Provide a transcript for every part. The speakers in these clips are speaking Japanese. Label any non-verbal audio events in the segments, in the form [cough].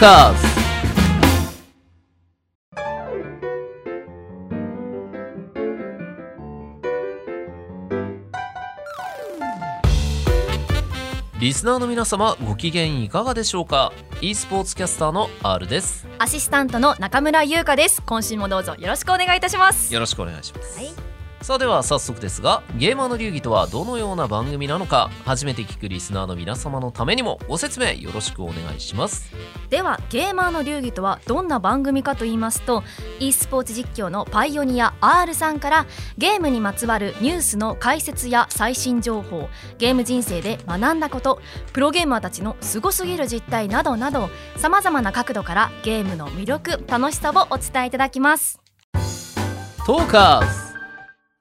カーズリスナーの皆様ご機嫌いかがでしょうか？e スポーツキャスターの R です。アシスタントの中村優香です。今週もどうぞよろしくお願いいたします。よろしくお願いします、はいさあでは早速ですがゲーマーの流儀とはどのような番組なのか初めて聞くリスナーの皆様のためにもご説明よろしくお願いします。ではゲーマーの流儀とはどんな番組かと言いますと e スポーツ実況のパイオニア R さんからゲームにまつわるニュースの解説や最新情報ゲーム人生で学んだことプロゲーマーたちのすごすぎる実態などなどさまざまな角度からゲームの魅力楽しさをお伝えいただきます。トーカーズ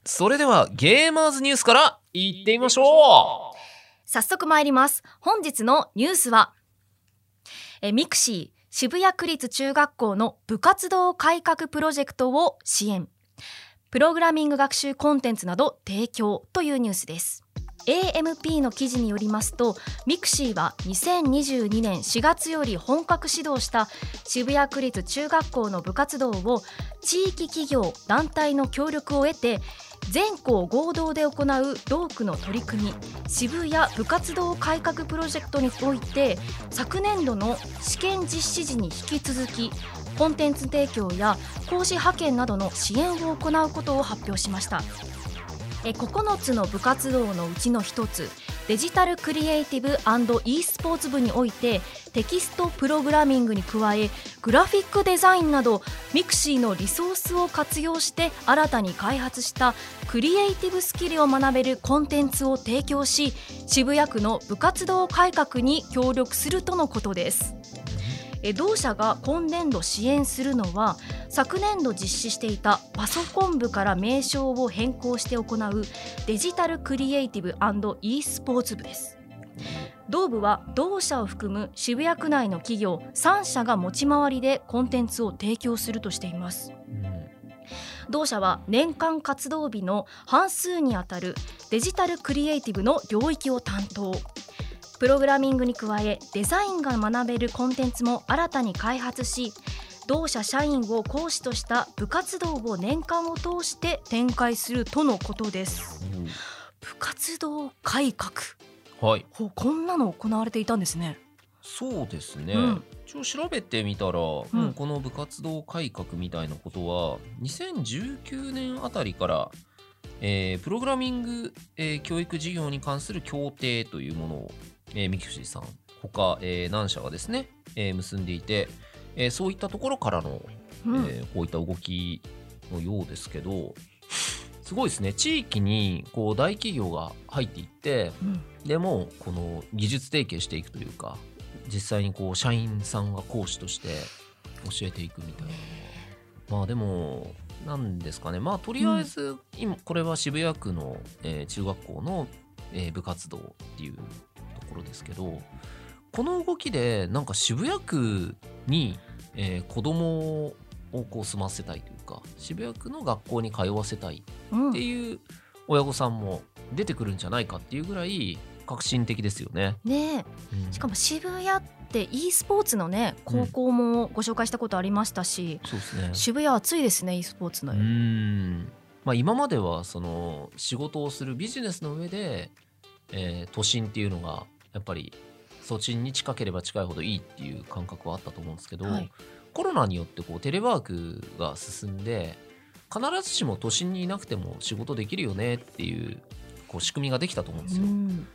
それではゲーマーズニュースからいってみましょう。早速参ります。本日のニュースはえミクシー渋谷区立中学校の部活動改革プロジェクトを支援。プログラミング学習コンテンツなど提供というニュースです。AMP の記事によりますとミクシーは2022年4月より本格始動した渋谷区立中学校の部活動を地域企業団体の協力を得て全校合同で行う同区の取り組み渋谷部活動改革プロジェクトにおいて昨年度の試験実施時に引き続きコンテンツ提供や講師派遣などの支援を行うことを発表しました。え9つの部活動のうちの1つデジタルクリエイティブ &e スポーツ部においてテキストプログラミングに加えグラフィックデザインなどミクシーのリソースを活用して新たに開発したクリエイティブスキルを学べるコンテンツを提供し渋谷区の部活動改革に協力するとのことです。え同社が今年度支援するのは昨年度実施していたパソコン部から名称を変更して行うデジタルクリエイティブ &e スポーツ部です。同部は同社を含む渋谷区内の企業3社が持ち回りでコンテンツを提供するとしています、同社は年間活動日の半数にあたるデジタルクリエイティブの領域を担当。プログラミングに加えデザインが学べるコンテンツも新たに開発し同社社員を講師とした部活動を年間を通して展開するとのことです。部活動改革。はい。ほこんなの行われていたんですね。そうですね、うん。一応調べてみたら、もうこの部活動改革みたいなことは2019年あたりから、えープログラミング、えー教育事業に関する協定というものを、えー、ミクシーさん。他、えー何社がですね、えー結んでいて、えーそういったところからの、うん。えーこういった動きのようですけどすごいですね。地域にこう大企業が入っていってうん。でもこの技術提携していくというか実際にこう社員さんが講師として教えていくみたいな。まあでもなんですかね。まあとりあえず今これは渋谷区の、えー中学校の、えー部活動っていうところですけどこの動きでなんか渋谷区に、えー子供をこう住ませたいというか渋谷区の学校に通わせたいうんっていう親御さんも出てくるんじゃないかっていうぐらい革新的ですよね。ねえうんしかも渋谷って e スポーツのね高校もご紹介したことありましたし、そうですね。渋谷暑いですね e スポーツの、うん。まあ今まではその仕事をするビジネスの上で、えー都心っていうのがやっぱり都心に近ければ近いほどいいっていう感覚はあったと思うんですけど、はい。コロナによってこうテレワークが進んで必ずしも都心にいなくても仕事できるよねっていうこう仕組みができたと思うんですよ。うん。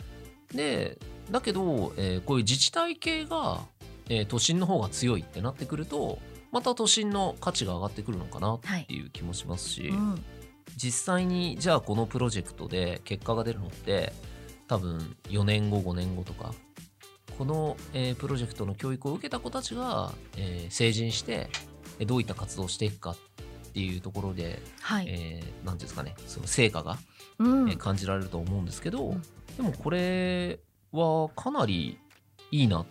でだけど、えーこういう自治体系が、えー都心の方が強いってなってくるとまた都心の価値が上がってくるのかなっていう気もしますし、うん。実際にじゃあこのプロジェクトで結果が出るのって多分4年後5年後とかこの、えープロジェクトの教育を受けた子たちが、えー成人してえーどういった活動をしていくかっていうところで、はい、えーていうんですかねその成果がうん。えー感じられると思うんですけど、うん。でもこれはかなりいいな。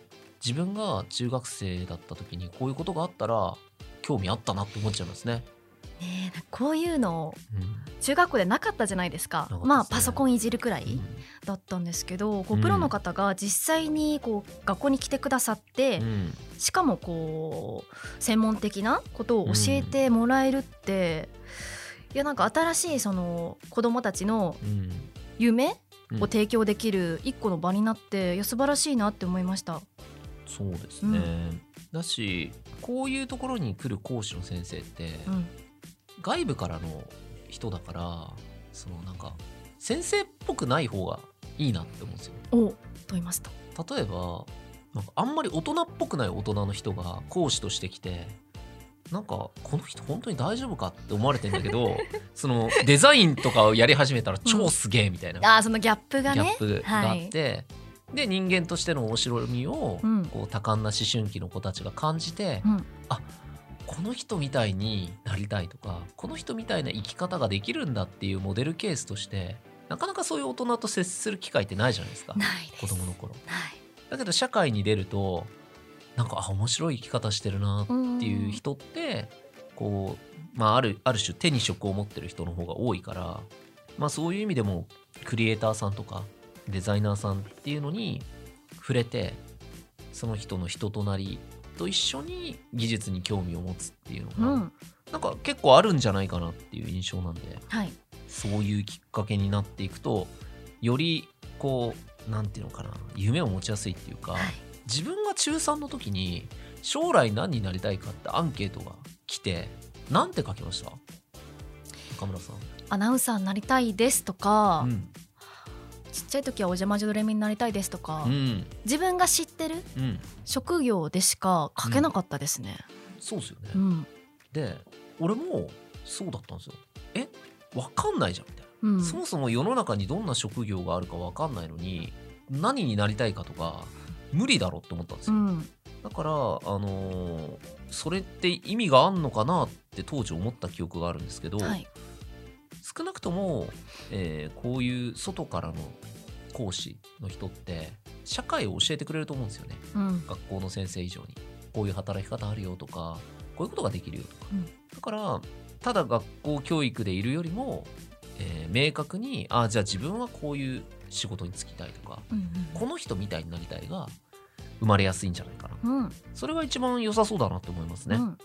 自分が中学生だった時にこういうことがあったら興味あったなって思っちゃいますね。ねえこういうのうん。中学校でなかったじゃないですか。なかったですね。まあパソコンいじるくらいうん。だったんですけどこううんプロの方が実際にこう学校に来てくださって、うん。しかもこう専門的なことを教えてもらえるって、いやなんか新しいその子どもたちのうん。夢うん。を提供できる一個の場になっていや素晴らしいなって思いました。そうですね、だしこういうところに来る講師の先生って、うん外部からの人だからそのなんか先生っぽくない方がいいなって思うんですよ。おと言いますと。例えばなんかあんまり大人っぽくない大人の人が講師としてきてなんかこの人本当に大丈夫かって思われてんだけど [laughs] そのデザインとかをやり始めたら超すげえみたいな、あーそのギャップがギャねップがあって、で人間としての面白みを、うん。こう多感な思春期の子たちが感じて、うんこの人みたいになりたいとかこの人みたいな生き方ができるんだっていうモデルケースとしてなかなかそういう大人と接する機会ってないじゃないですかないです。子供の頃。ないだけど社会に出るとなんかあ面白い生き方してるなっていう人ってこう、まあ、あるある種手に職を持ってる人の方が多いから、まあ、そういう意味でもクリエイターさんとかデザイナーさんっていうのに触れてその人の人となりと一緒に技術に興味を持つっていうのが、うん。なんか結構あるんじゃないかなっていう印象なんではい。そういうきっかけになっていくとよりこうなんていうのかな夢を持ちやすいっていうか、はい。自分が中3の時に将来何になりたいかってアンケートが来てなんて書きました？中村さん。アナウンサーになりたいですとか、うんちっちゃい時はお邪魔女ドレミになりたいですとか、うん自分が知ってるうん、職業でしか書けなかったですね。そうですよね。うんで俺もそうだったんですよ。え？わかんないじゃんみたいな。うんそもそも世の中にどんな職業があるかわかんないのに何になりたいかとか無理だろって思ったんですよ。うんだから、あのーそれって意味があんのかなって当時思った記憶があるんですけど、はい少なくとも、えーこういう外からの講師の人って社会を教えてくれると思うんですよね。うん。学校の先生以上に。こういう働き方あるよとかこういうことができるよとか、うん。だからただ学校教育でいるよりも、えー明確にあじゃあ自分はこういう仕事に就きたいとかうんこの人みたいになりたいが生まれやすいんじゃないかな。うんうん。それが一番良さそうだなって思いますね、うん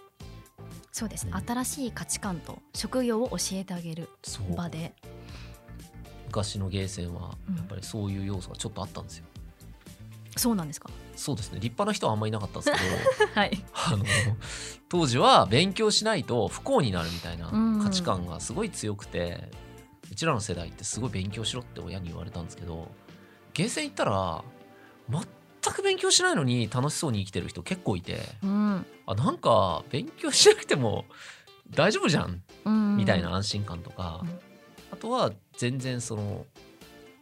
そうですね、うん。新しい価値観と職業を教えてあげる場で。昔のゲーセンはうん。やっぱりそういう要素がちょっとあったんですよ、そうなんですか？そうですね。立派な人はあんまりいなかったんですけど [laughs] はい。あの当時は勉強しないと不幸になるみたいなうん。価値観がすごい強くて、うちらの世代ってすごい勉強しろって親に言われたんですけどゲーセン行ったら全く勉強しないのに楽しそうに生きてる人結構いて。うん。あなんか勉強しなくても大丈夫じゃん。うん。みたいな安心感とか、うん。あとは全然その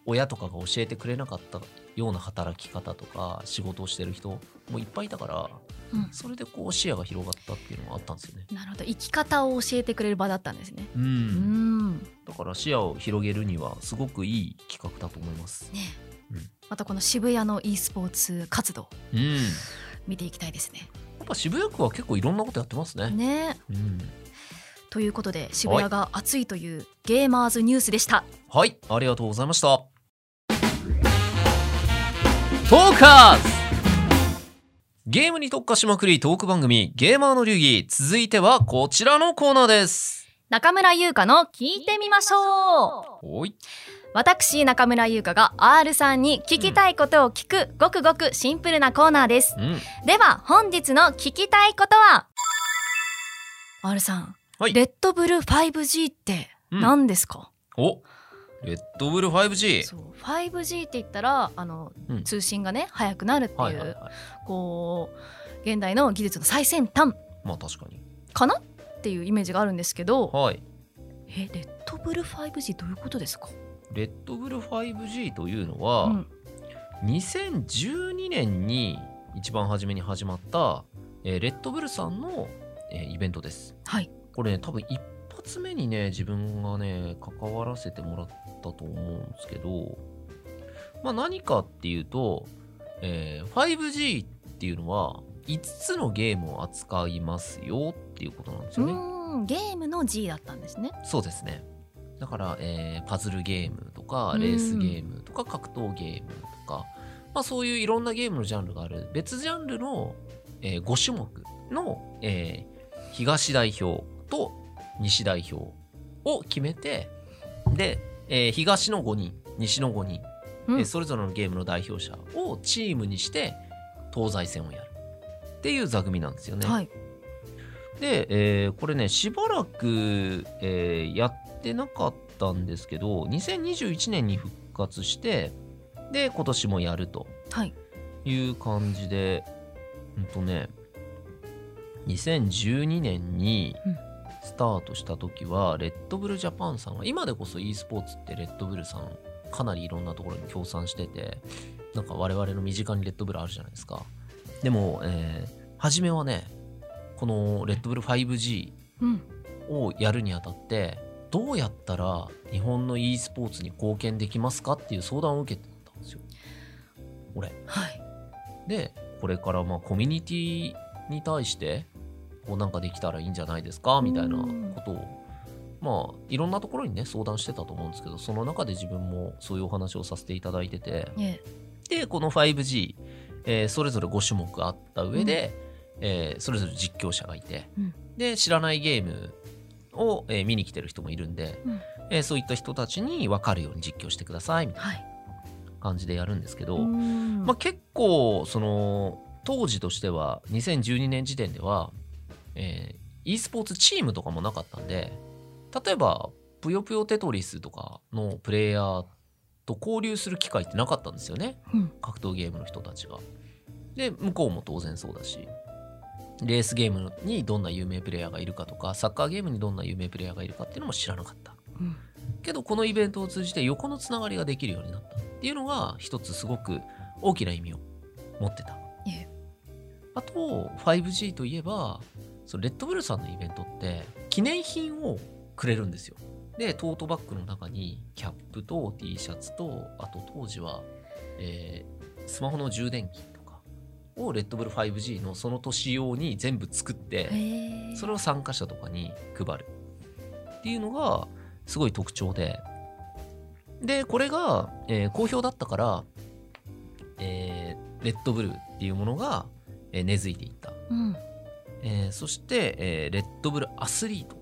親とかが教えてくれなかったような働き方とか仕事をしてる人もいっぱいいたからうん。それでこう視野が広がったっていうのがあったんですよね。なるほど。生き方を教えてくれる場だったんですね。う、うん。んだから視野を広げるにはすごくいい企画だと思います。ね。うんまたこの渋谷の e スポーツ活動うん、や見ていきたいですね。っぱ渋谷区は結構いろんなことやってますね。ね。うん、ということで渋谷が熱いというゲーマーズニュースでした。はい、ありがとうございました。トーカーズ。ゲームに特化しまくりトーク番組ゲーマーの流儀。続いてはこちらのコーナーです。中村優香の聞いてみましょう。おい。私中村優香が R さんに聞きたいことを聞く、ごくごくシンプルなコーナーです。うん。では本日の聞きたいことは？R さん、はい。レッドブル 5G ってうん。何ですか、おレッドブル 5G。そう 5G って言ったらあの、うん。通信がね速くなるっていう、はいはいはい。こう現代の技術の最先端。まあ確かに。かな？っていうイメージがあるんですけど。はい。えレッドブル 5G どういうことですか、レッドブル 5G というのは、うん。2012年に一番初めに始まった、えーレッドブルさんの、えーイベントです。はい。これね多分一発目にね自分がね関わらせてもらったと思うんですけどまあ何かっていうと、えー 5G っていうのは5つのゲームを扱いますよっていうことなんですよね。うーゲームの G だったんですね。そうですね。だから、えーパズルゲームとかうん。レースゲームとか格闘ゲームとか、まあ、そういういろんなゲームのジャンルがある。別ジャンルの、え5種目の、えー東代表と西代表を決めてで、えー東の5人西の5人、うん。えーそれぞれのゲームの代表者をチームにして東西戦をやる。っていう座組なんですよね。はい。で、えーこれねしばらく、えーやってなかったんですけど2021年に復活してで今年もやるとはい。いう感じでうんとね2012年にうん。スタートした時は、レッドブルジャパンさんは今でこそ e スポーツってレッドブルさんかなりいろんなところに協賛しててなんか我々の身近にレッドブルあるじゃないですか。でも、えー初めはねこのレッドブル 5G うん。をやるにあたってどうやったら日本の e スポーツに貢献できますかっていう相談を受けてたんですよ。俺。はい。でこれからまあコミュニティに対してこうなんかできたらいいんじゃないですかみたいなことをまあいろんなところにね相談してたと思うんですけどその中で自分もそういうお話をさせていただいててえでこの 5G、えーそれぞれ5種目あった上で、えーそれぞれ実況者がいて、うん。で知らないゲームを、えー見に来てる人もいるんで、うん。えーそういった人たちに分かるように実況してくださいみたいはい。な感じでやるんですけど、うん。まあ、結構その当時としては2012年時点では、えー e スポーツチームとかもなかったんで例えば「ぷよぷよテトリス」とかのプレイヤーと交流する機会ってなかったんですよね。うん。格闘ゲームの人たちが。で向こうも当然そうだしレースゲームにどんな有名プレイヤーがいるかとかサッカーゲームにどんな有名プレイヤーがいるかっていうのも知らなかった。うんけどこのイベントを通じて横のつながりができるようになったっていうのが一つすごく大きな意味を持ってた。ええあと 5G といえばそのレッドブルさんのイベントって記念品をくれるんですよ。でトートバッグの中にキャップと T シャツとあと当時は、えースマホの充電器をレッドブル 5G のその年用に全部作ってそれを参加者とかに配る。っていうのがすごい特徴で。でこれが、えー好評だったから、えーレッドブルっていうものが、えー根付いていった、うん。えーそして、えーレッドブルアスリート。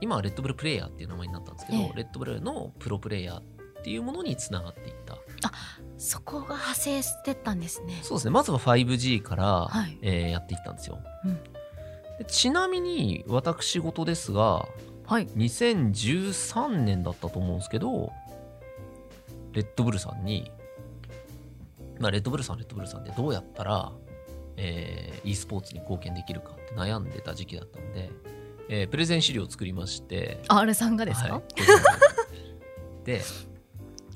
今はレッドブルプレイヤーっていう名前になったんですけど、ええ。レッドブルのプロプレイヤーっていうものにつながっていったそこが派生してったんですね。そうですね。まずは 5G から、はい。えーやっていったんですよ、うん。でちなみに私事ですがはい。2013年だったと思うんですけどレッドブルさんに、まあ、レッドブルさんレッドブルさんでどうやったら、えー e スポーツに貢献できるかって悩んでた時期だったんで、えープレゼン資料を作りまして R さんがですか、はい、で [laughs]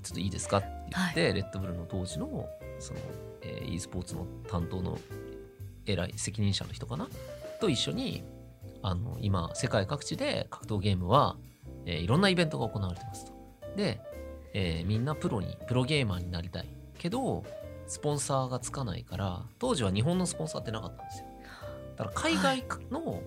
ちょっといいですか？って言って、レッドブルの当時のその、えー e スポーツの担当の偉い責任者の人かな？と一緒にあの今世界各地で格闘ゲームは、えーいろんなイベントが行われてますと。で、えーみんなプロにプロゲーマーになりたいけどスポンサーがつかないから当時は日本のスポンサーってなかったんですよ。だから海外の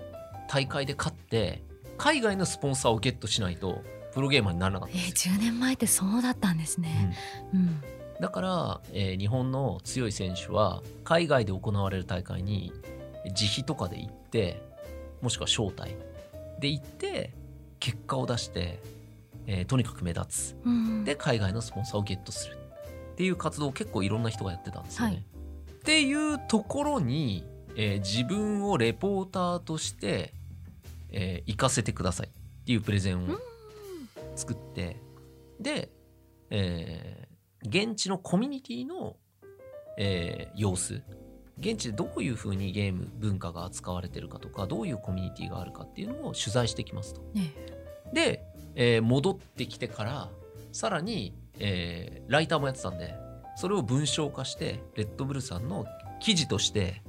大会で勝って海外のスポンサーをゲットしないとプロゲーマーにならなかったえー、んですよ。10年前ってそうだったんですね、うん。だから、えー日本の強い選手は海外で行われる大会に自費とかで行ってもしくは招待で行って結果を出して、えーとにかく目立つ。うん。で海外のスポンサーをゲットするっていう活動を結構いろんな人がやってたんですよね。はい。っていうところに、えー自分をレポーターとして、えー行かせてくださいっていうプレゼンを作ってで、えー現地のコミュニティの、えー様子。現地でどういうふうにゲーム文化が扱われてるかとかどういうコミュニティがあるかっていうのを取材してきますと。ね。で、えー戻ってきてからさらに、えーライターもやってたんでそれを文章化してレッドブルさんの記事として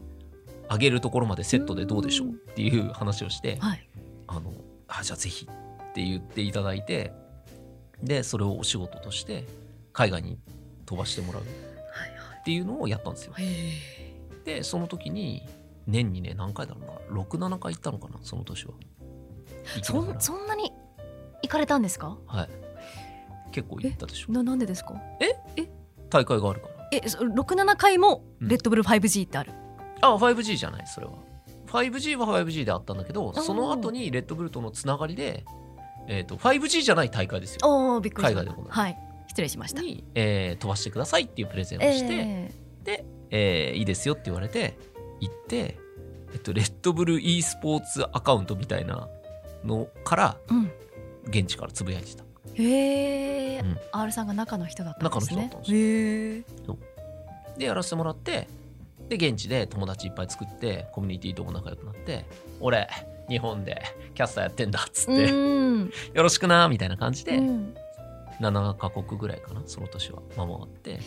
上げるところまでセットでどうでしょうっていう話をしてはい。あのあじゃあぜひって言っていただいてでそれをお仕事として海外に飛ばしてもらう。っていうのをやったんですよ。でその時に年にね何回だろうな。67回行ったのかなその年は。そそんなに行かれたんですか？はい。結構行ったでしょ。ななんでですか？大会があるから。えそ67回もうん。レッドブル 5G ってある、あ 5G じゃないそれは。5G は 5G であったんだけどー。その後にレッドブルとのつながりで、えー、と 5G じゃない大会ですよ。おおびっくり海外で行うはい。失礼しました。に、えー飛ばしてくださいっていうプレゼンをして、えで、えーいいですよって言われて行って、えっと、レッドブル e スポーツアカウントみたいなのからーうん。現地からつぶやいてた。へえ、うん。R さんが中の人だったんですね。でやらせてもらってで現地で友達いっぱい作ってコミュニティとも仲良くなって俺日本でキャスターやってんだっつって、うん。よろしくなみたいな感じで、うん。7カ国ぐらいかなその年は。回って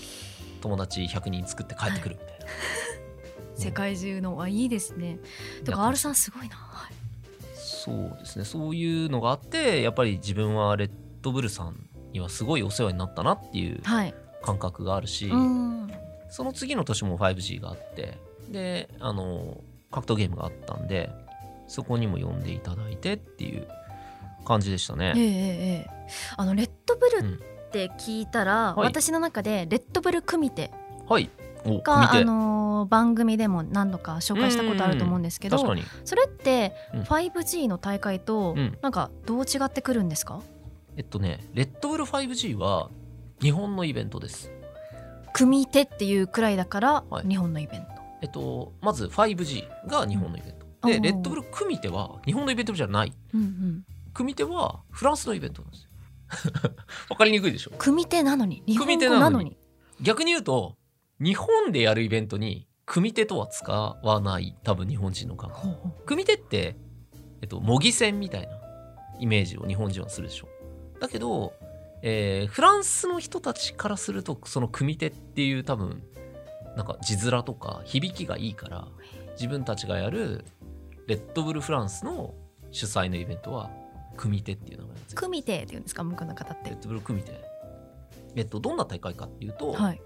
友達100人作って帰ってくるみたいな、[laughs] 世界中のあいいですね。とかや R さんすごいな、はい。そうですね。そういうのがあってやっぱり自分はレッドブルさんにはすごいお世話になったなっていうはい、感覚があるし、うん。その次の年も 5G があってであの格闘ゲームがあったんでそこにも呼んでいただいてっていう感じでしたね。えええあのレッドブルうん。って聞いたら、はい。私の中でレッドブル組手はい。おが、あのー番組でも何度か紹介したことあると思うんですけどそれってうん。5G の大会とうん。なんかどう違ってくるんですか？えっとねレッドブル 5G は日本のイベントです。組手っていうくらいだからはい。日本のイベント、えっとまず 5G が日本のイベント、でレッドブル組手は日本のイベントじゃない。うんうん、組手はフランスのイベントなんですよ。[laughs] わかりにくいでしょ？組手なのに？日本組語手なのに。逆に言うと日本でやるイベントに組手とは使わない多分日本人の感覚。組手って、えっと、模擬戦みたいなイメージを日本人はするでしょ。だけど、えーフランスの人たちからするとその組手っていう多分なんか字面とか響きがいいから自分たちがやるレッドブルフランスの主催のイベントは組手っていう名前なんですよ。組手っていうんですか向こうの方って。レッドブル組手。えっとどんな大会かっていうと、はい。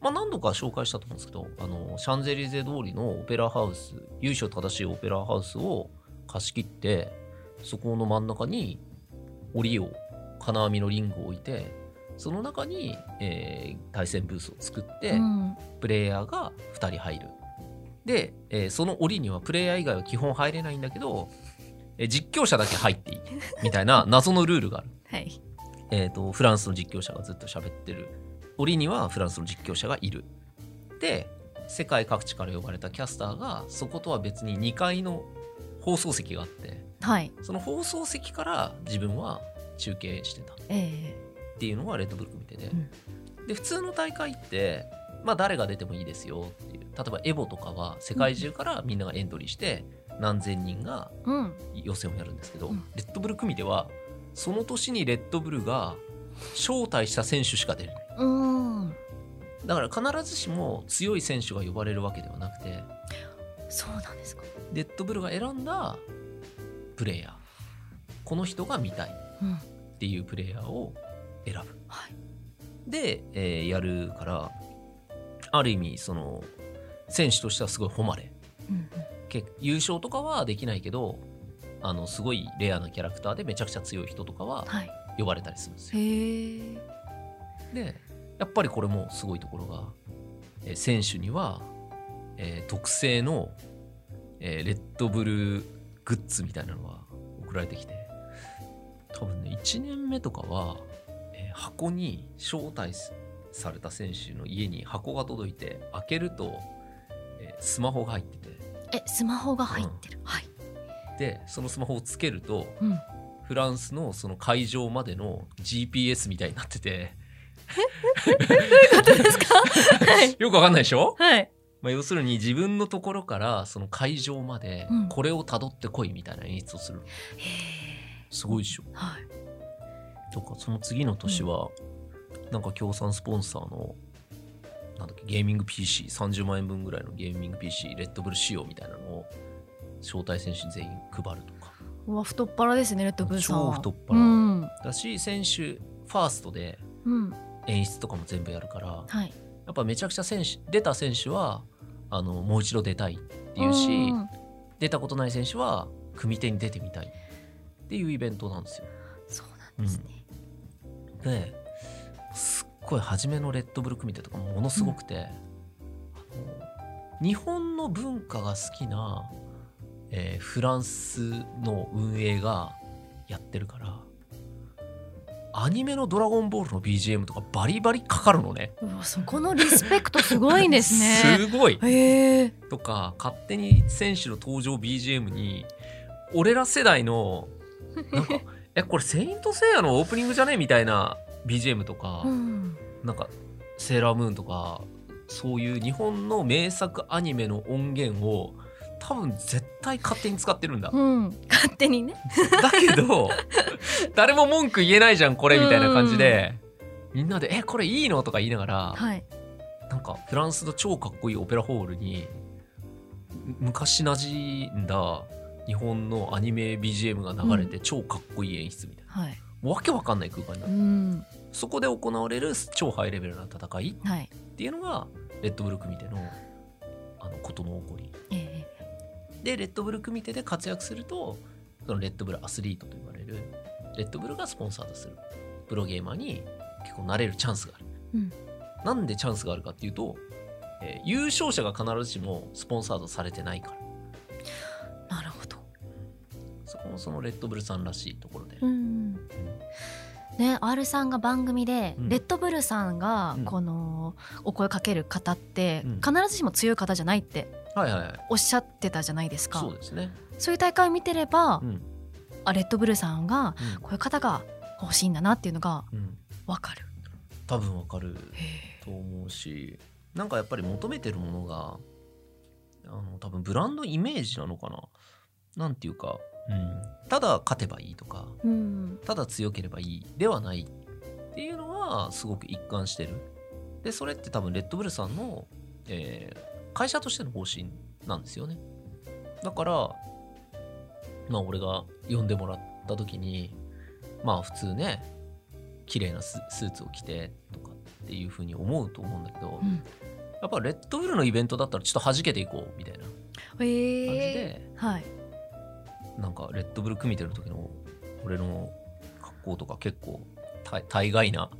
まあ、何度か紹介したと思うんですけどあのシャンゼリゼ通りのオペラハウス由緒正しいオペラハウスを貸し切ってそこの真ん中に檻を金網のリングを置いてその中に、えー対戦ブースを作って、うん。プレイヤーが2人入るで、えーその檻にはプレイヤー以外は基本入れないんだけど、えー実況者だけ入っていいみたいな [laughs] 謎のルールがある。はい。えー、とフランスの実況者がずっと喋ってる。折にはフランスの実況者がいる。で世界各地から呼ばれたキャスターがそことは別に2階の放送席があってはい。その放送席から自分は中継してた。っえ。ていうのがレッドブルク見てて、うん。で普通の大会ってまあ誰が出てもいいですよって例えばエボとかは世界中からみんながエントリーして何千人が予選をやるんですけど、うん。レッドブル組ではその年にレッドブルが招待した選手しか出れない。うん。だから必ずしも強い選手が呼ばれるわけではなくてそうなんですか。レッドブルが選んだプレイヤーこの人が見たいうん。っていうプレイヤーを選ぶ。はい。で、えーやるからある意味その選手としてはすごい誉れ。うん優勝とかはできないけどあのすごいレアなキャラクターでめちゃくちゃ強い人とかははい。呼ばれたりするんですよ。へえでやっぱりこれもすごいところが、えー選手には、えー特製の、えーレッドブルグッズみたいなのが送られてきて多分ね1年目とかは、えー箱に招待された選手の家に箱が届いて開けると、えースマホが入ってて。えスマホが入ってる、はい。でそのスマホをつけるとうん。フランスのその会場までの GPS みたいになってて。どうですかはいよくわかんないでしょはいまあ、要するに自分のところからその会場までうんこれをたどってこいみたいな演出をする、へすごいでしょえはいとかその次の年は、なんか協賛スポンサーのなんだっけゲーミング PC30 万円分ぐらいのゲーミング PC レッドブル仕様みたいなのを招待選手に全員配るとか。うわ太っ腹ですねレッドブルさん。超太っ腹。うん。だし選手ファーストでうん。演出とかも全部やるからはい。やっぱめちゃくちゃ選手出た選手はあのもう一度出たいっていうし、ん出たことない選手は組手に出てみたいっっていうイベントなんですよ。そうなんですね、でごい初めのレッドブル組手とかものすごくて、あの日本の文化が好きな、えーフランスの運営がやってるからアニメの「ドラゴンボール」の BGM とかバリバリかかるのね。うわそこのリスペクトすごいですね。[laughs] すごい。へえとか勝手に選手の登場 BGM に俺ら世代のなんか [laughs] えこれ「セイント・セイヤ」のオープニングじゃね？みたいな BGM とか、うん。なんか「セーラームーン」とかそういう日本の名作アニメの音源を多分絶対勝手に使ってるんだ。うん、勝手にね。だけど [laughs] 誰も文句言えないじゃんこれみたいな感じでみんなで「えこれいいの?」とか言いながらはい。なんかフランスの超かっこいいオペラホールにむ昔馴染んだ日本のアニメ BGM が流れて超かっこいい演出みたいな、はいわけわかんない空間になうる、ん。そこで行われる超ハイレベルな戦いはい。っていうのがレッドブル組手のあのことの起こり。えでレッドブル組手で活躍するとそのレッドブルアスリートと言われるレッドブルがスポンサーとする。プロゲーマーに結構なれるチャンスがある、うん。なんでチャンスがあるかっていうと、えー優勝者が必ずしもスポンサードされてないから。えなるほど。そこもそのレッドブルさんらしいところで、うんね R さんが番組で、うん。レッドブルさんがうん。このお声かける方って、うん。必ずしも強い方じゃないってはいはいはい。おっしゃってたじゃないですか。そうですね、そういう大会を見てれば、うん。あレッドブルさんがうん。こういう方が欲しいんだなっていうのがうん、わかる。多分わかるへと思うしなんかやっぱり求めてるものがあの多分ブランドイメージなのかな。なんていうか、うん、ただ勝てばいいとかえうん。ただ強ければいいではないっていうのはすごく一貫してる。でそれって多分レッドブルさんの、えー会社としての方針なんですよね。だからまあ俺が呼んでもらった時にまあ普通ね綺麗なススーツを着てとかっていうふうに思うと思うんだけど、うん。やっぱレッドブルのイベントだったらちょっと弾けていこうみたいな感じへえで、はいなんかレッドブル組みてる時の俺の格好とか結構大大概な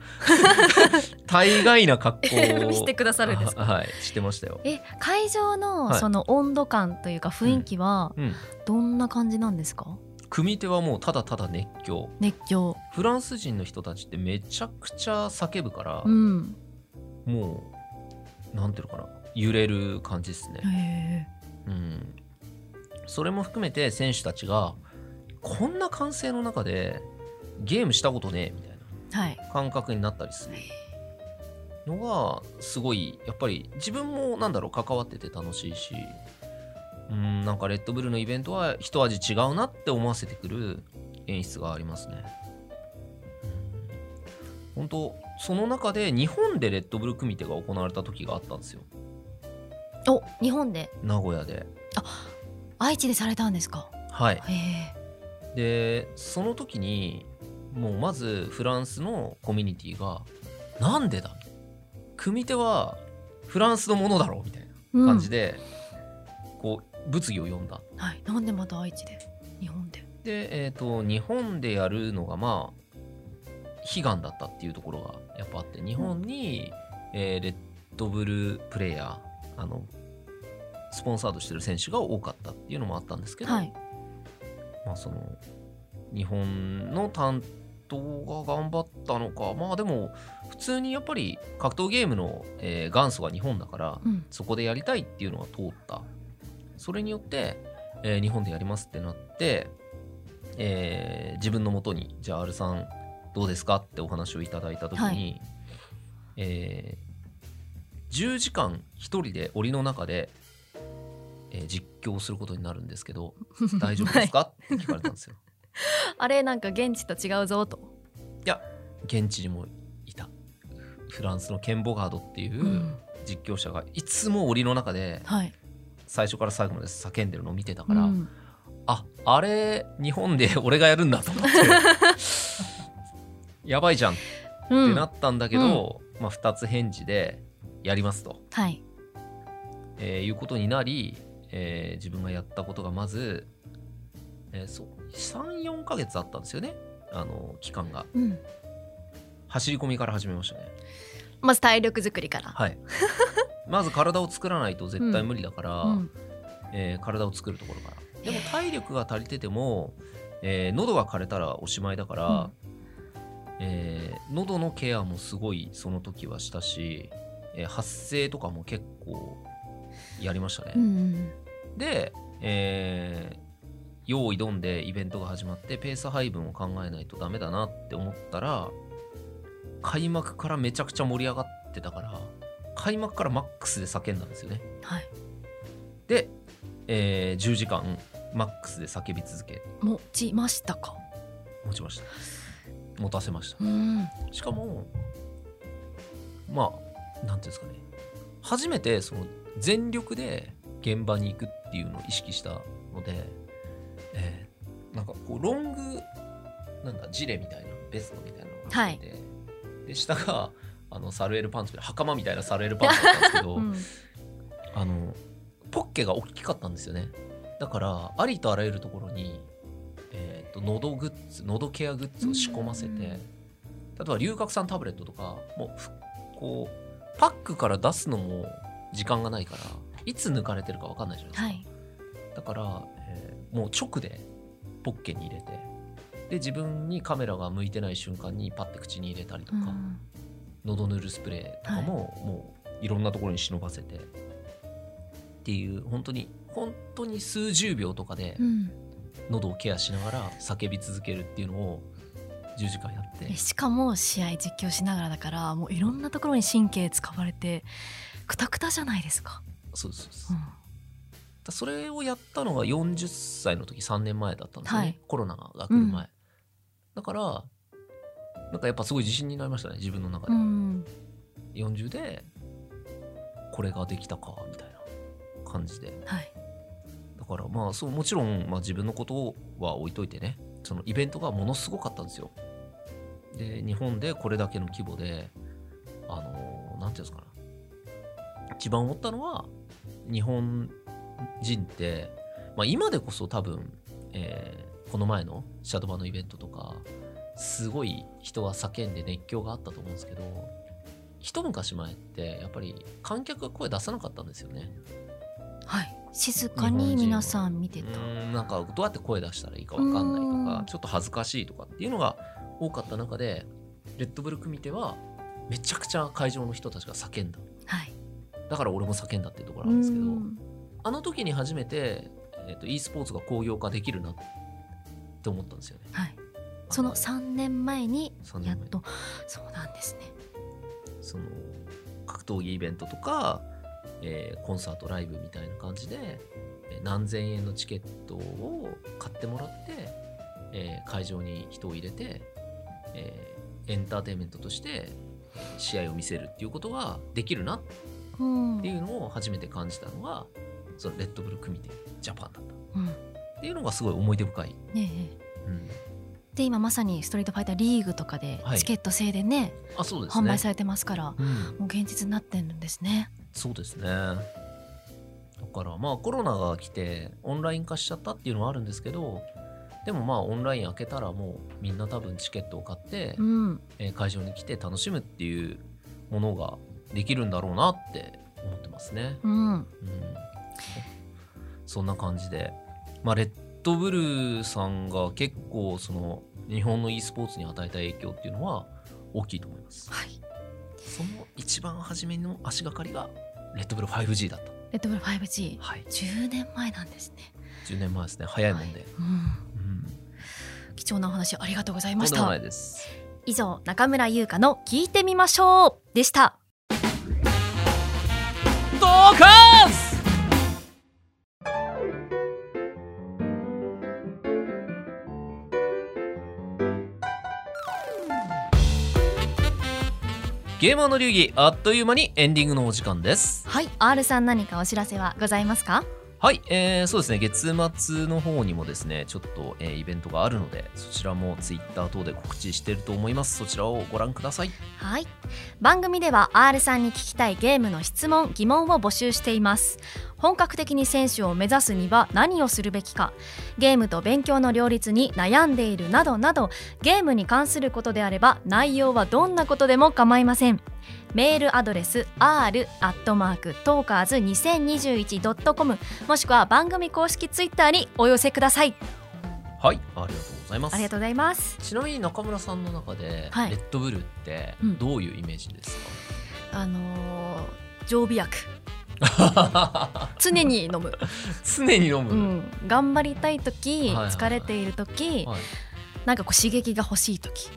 [laughs] 大概な格好を [laughs] してくださるんですか？あはいしてましたよ。え会場のはい。その温度感というか雰囲気はうん、どんな感じなんですか、組み手はもうただただ熱狂。熱狂。フランス人の人たちってめちゃくちゃ叫ぶから、うん。もうなんていうのかな揺れる感じですね。うん、それも含めて選手たちがこんな歓声の中でゲームしたことねえみたいなはい。感覚になったりする。のがすごいやっぱり自分もなんだろう関わってて楽しいしうんなんかレッドブルのイベントは一味違うなって思わせてくる演出がありますね。本当その中で日本でレッドブル組手が行われた時があったんですよ。お日本で。名古屋で。愛知でされたんですか？はい、でその時にもうまずフランスのコミュニティが「なんでだ?」組み手はフランスのものだろうみたいな感じで、こう物議を呼んだ。はい。なんでまた愛知で？日本で。で、えー、と日本でやるのがまあ悲願だったっていうところがやっぱあって日本に、えーレッドブルプレイヤーあのスポンサードしてる選手が多かったっていうのもあったんですけど、はい。まあその日本の担当が頑張ったのかまあでも普通にやっぱり格闘ゲームの、えー元祖が日本だから、うん。そこでやりたいっていうのが通った。それによって、えー日本でやりますってなって、えー自分のもとにじゃあ R さんどうですかってお話をいただいた時に、はい。えー10時間一人で檻の中で、えー実況することになるんですけど [laughs] 大丈夫ですか、って聞かれたんですよ。[laughs] あれなんか現地と違うぞと、いや現地にもいた。フランスのケンボガードっていううん。実況者がいつも檻の中ではい。最初から最後まで叫んでるのを見てたから、うん。ああれ日本で俺がやるんだと思って。[laughs] やばいじゃん。っうんてなったんだけど、まあ、2つ返事でやりますと、はい。えーいうことになり、えー自分がやったことがまず、えーそう34ヶ月あったんですよね。あの期間が。うん。走り込みから始めましたね。まず体力作りから、はい。[laughs] まず体を作らないと絶対無理だから、うん。えー体を作るところから。でも体力が足りてても、えー喉が枯れたらおしまいだから、えー喉のケアもすごいその時はしたし、えー発声とかも結構やりましたね、うんうんで、えー用意どんでイベントが始まってペース配分を考えないとダメだなって思ったら開幕からめちゃくちゃ盛り上がってたから開幕からマックスで叫んだんですよね。はい。で、えー10時間マックスで叫び続け。持ちましたか？持ちました。持たせました。うん。しかもまあなんていうんですかね。初めてその全力で現場に行くっていうのを意識したので、えーなんかこうロングなんだジレみたいなベストみたいなのが入ってて、で下があのサルエルパンツで袴みたいなサルエルパンツだったんですけど、うん。あのポッケが大きかったんですよね。だからありとあらゆるところに、えー、と喉グッズ喉ケアグッズを仕込ませて、うん。例えば龍角散タブレットとかもうふこうパックから出すのも時間がないからいつ抜かれてるか分かんないじゃないですか、はい。だから、えーもう直でポッケに入れてで自分にカメラが向いてない瞬間にパッて口に入れたりとか、うん。喉塗るスプレーとかも、もういろんなところに忍ばせてっていう本当に本当に数十秒とかでうん。喉をケアしながら叫び続けるっていうのを10時間やって。えしかも試合実況しながらだからもういろんなところに神経使われてくたくたじゃないですか、そうですそうん。だそれをやったのが40歳の時3年前だったんですよね、はい。コロナが来る前、うん。だからなんかやっぱすごい自信になりましたね自分の中で、うん。40でこれができたかみたいな感じで。はい。だからまあそうもちろん、まあ、自分のことは置いといてね。そのイベントがものすごかったんですよ。で日本でこれだけの規模であのなんていうんですかな。一番思ったのは日本人って、まあ、今でこそ多分、えーこの前のシャドバのイベントとかすごい人は叫んで熱狂があったと思うんですけど一昔前ってやっぱり観客が声出さなかったんですよね。はい。静かに皆さん見てた。なんかどうやって声出したらいいか分かんないとうん。かちょっと恥ずかしいとかっていうのが多かった中でレッドブル組手はめちゃくちゃ会場の人たちが叫んだ。はいだから俺も叫んだっていうところなんですけどうん。あの時に初めて、えー、と e スポーツが工業化できるなって思ったんですよね。はい。その3年前に3年前。やっと。そうなんですね。その格闘技イベントとか、えーコンサートライブみたいな感じで、えー何千円のチケットを買ってもらって、えー会場に人を入れて、えーエンターテインメントとして試合を見せるっていうことができるなっうん。ていうのを初めて感じたのがそのレッドブル組手ジャパンだった。うん。っていうのがすごい思い出深い、ねえ。うん、で今まさにストリートファイターリーグとかではい。チケット制でね、あそうですね。販売されてますからうん。もう現実になってるんですね。そうですね。だからまあコロナが来てオンライン化しちゃったっていうのはあるんですけどでもまあオンライン開けたらもうみんな多分チケットを買って、うん。えー会場に来て楽しむっていうものができるんだろうなって思ってますね。うんうん、そんな感じで、まあ、レッドブルさんが結構その日本の e スポーツに与えた影響っていうのは大きいと思います。はいその一番初めの足がかりがレッドブル 5G だった。レッドブル 5G10 はい。年前なんですね、10年前ですね。早いもんで。うん、うん。貴重なお話ありがとうございました。以上中村優香の聞いてみましょうでしたドカスゲーマーの流儀あっという間にエンディングのお時間です。はい R さん何かお知らせはございますか？はい、えー、そうですね。月末の方にもですねちょっと、えーイベントがあるのでそちらもツイッター等で告知してると思います。そちらをご覧ください。はい。番組では R さんに聞きたいゲームの質問疑問を募集しています。本格的に選手を目指すには何をするべきかゲームと勉強の両立に悩んでいるなどなどゲームに関することであれば内容はどんなことでも構いません。メールアドレス r アットマークトーカーズ 2021.com もしくは番組公式ツイッターにお寄せください。はいありがとうございます。ありがとうございます。ちなみに中村さんの中で、はい。レッドブルってうん。どういうイメージですあのー常備薬。か、[laughs] 常に飲む、常に飲む、うん、頑張りたい時、はいはいはい。疲れている時、はい、なんかこう刺激が欲しい時。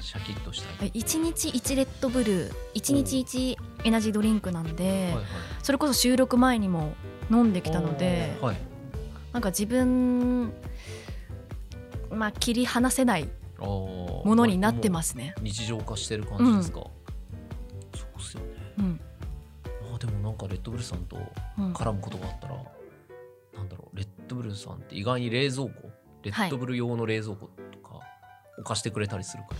シャキッとしたい、1日1レッドブル1日1エナジードリンクなんで、はいはい。それこそ収録前にも飲んできたのではい、なんか自分まあ切り離せないもものになってますね。日常化してる感じですか、そうっすよね。うん。まあでもなんかレッドブルさんとうん。絡むことがあったら、なんだろうレッドブルさんって意外に冷蔵庫？レッドブル用の冷蔵庫とか置かしてくれたりするか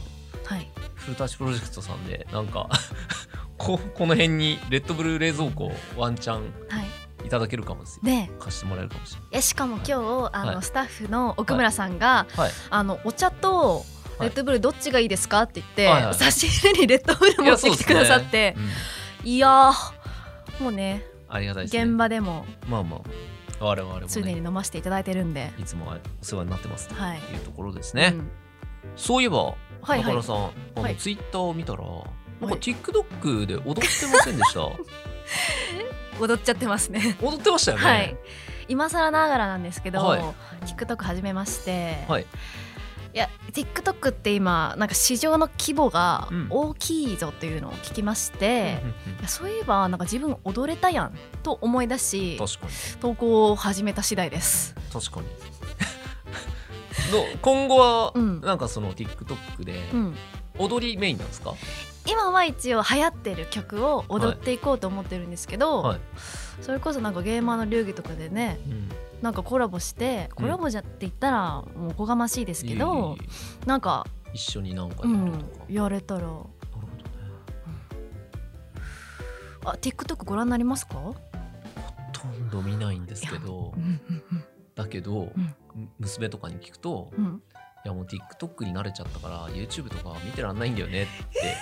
ら、はい、フルタッチプロジェクトさんでなんか [laughs] ここの辺にレッドブル冷蔵庫ワンチャンはい、いただけるかもですよ。で貸してもらえるかもしれえしかも今日あの、はい。スタッフの奥村さんが、ない、はい、あのお茶とレッドブルどっちがいいですかって言って、はいはい差し入れにレッドブル持ってきてくださって。うん。いやーもうねありがたいですね。現場でもまあまあ。我々も常にね飲ませていただいてるんで、いつもお世話になってますとはい。いうところですね、うんそういえばはいはい。中村さん、あのはい。ツイッターを見たらなんかはい。TikTok で踊ってませんでした？[laughs] 踊っちゃってますね。踊ってましたよね、はい。今更ながらなんですけど、はい。TikTok 始めまして、はい。いや TikTok って今なんか市場の規模がうん。大きいぞっていうのを聞きまして、そういえばなんか自分踊れたやんと思い出しうん確かに。投稿を始めた次第です。確かに今後はうん。なんかその TikTok でうん、踊りメインなんですか、今は一応流行ってる曲を踊っていこうと思ってるんですけど、はい。それこそなんかゲーマーの流儀とかでねうん。なんかコラボしてコラボじゃって言ったらもうおこがましいですけど、いえいえいえ。なんか、一緒になんかうやるとか、ん、やれたら。なるほどね。あ TikTok ご覧になりますか、ほとんど見ないんですけど。うんうんだけど、娘とかに聞くと、いやもう TikTok に慣れちゃったから YouTube とか見てらんないんだよねって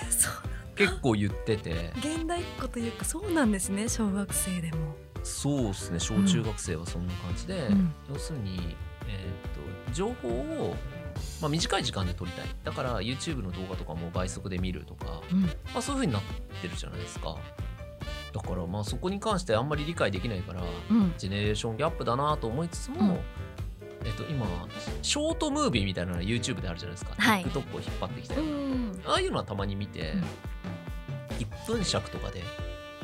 [laughs] 結構言ってて。現代っ子というかそうなんですね小学生でも。そうですね小中学生はそんな感じで、うん。要するに、えー、と情報を、まあ、短い時間で撮りたい。だから YouTube の動画とかも倍速で見るとか、うん。まあ、そういう風になってるじゃないですかだからまあそこに関してあんまり理解できないからうん。ジェネレーションギャップだなと思いつつも、うん。えっと、今ショートムービーみたいなのが YouTube であるじゃないですか、はい。TikTok を引っ張ってきたり、うんああいうのはたまに見て、うん。1分尺とかで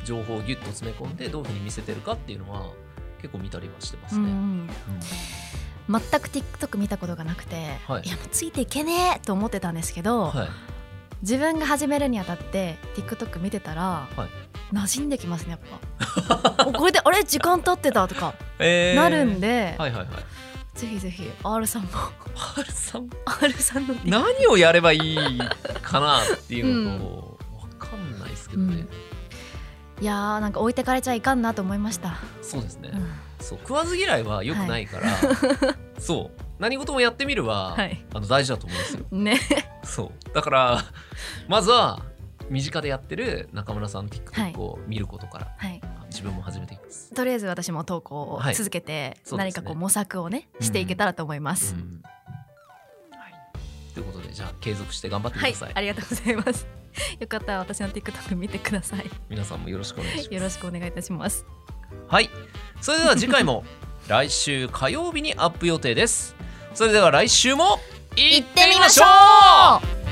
情報をギュッと詰め込んでどういうふうに見せてるかっていうのは結構見たりはしてますね。うんうん。全く TikTok 見たことがなくて、はい。い、やもうついていけねえと思ってたんですけど、はい、自分が始めるにあたって TikTok 見てたら、はい馴染んできますねやっぱ。[laughs] これであれ時間経ってたとかえー。なるんで、はいはいはい。ぜひぜひ R さんも。R さん？R さんの。何をやればいいかなっていうのと、わかんないですけどね、いやーなんか置いてかれちゃいかんなと思いました、そうですね、うん。そう食わず嫌いは良くないから、そう。何事もやってみるは、はい。あの大事だと思うんですよ。ね。そう。だからまずは身近でやってる中村さんの TikTok を見ることから、はい。自分も始めていきます。とりあえず私も投稿をはい。続けて、そうですね。何かこう模索をねしていけたらと思います、うん。はい、ということでじゃあ継続して頑張ってくはいださい。ありがとうございます。[laughs] よかったら私の TikTok 見てください。皆さんもよろしくお願いします。よろしくお願いいたします。はい。それでは次回も [laughs] 来週火曜日にアップ予定です。それでは来週も行ってみましょう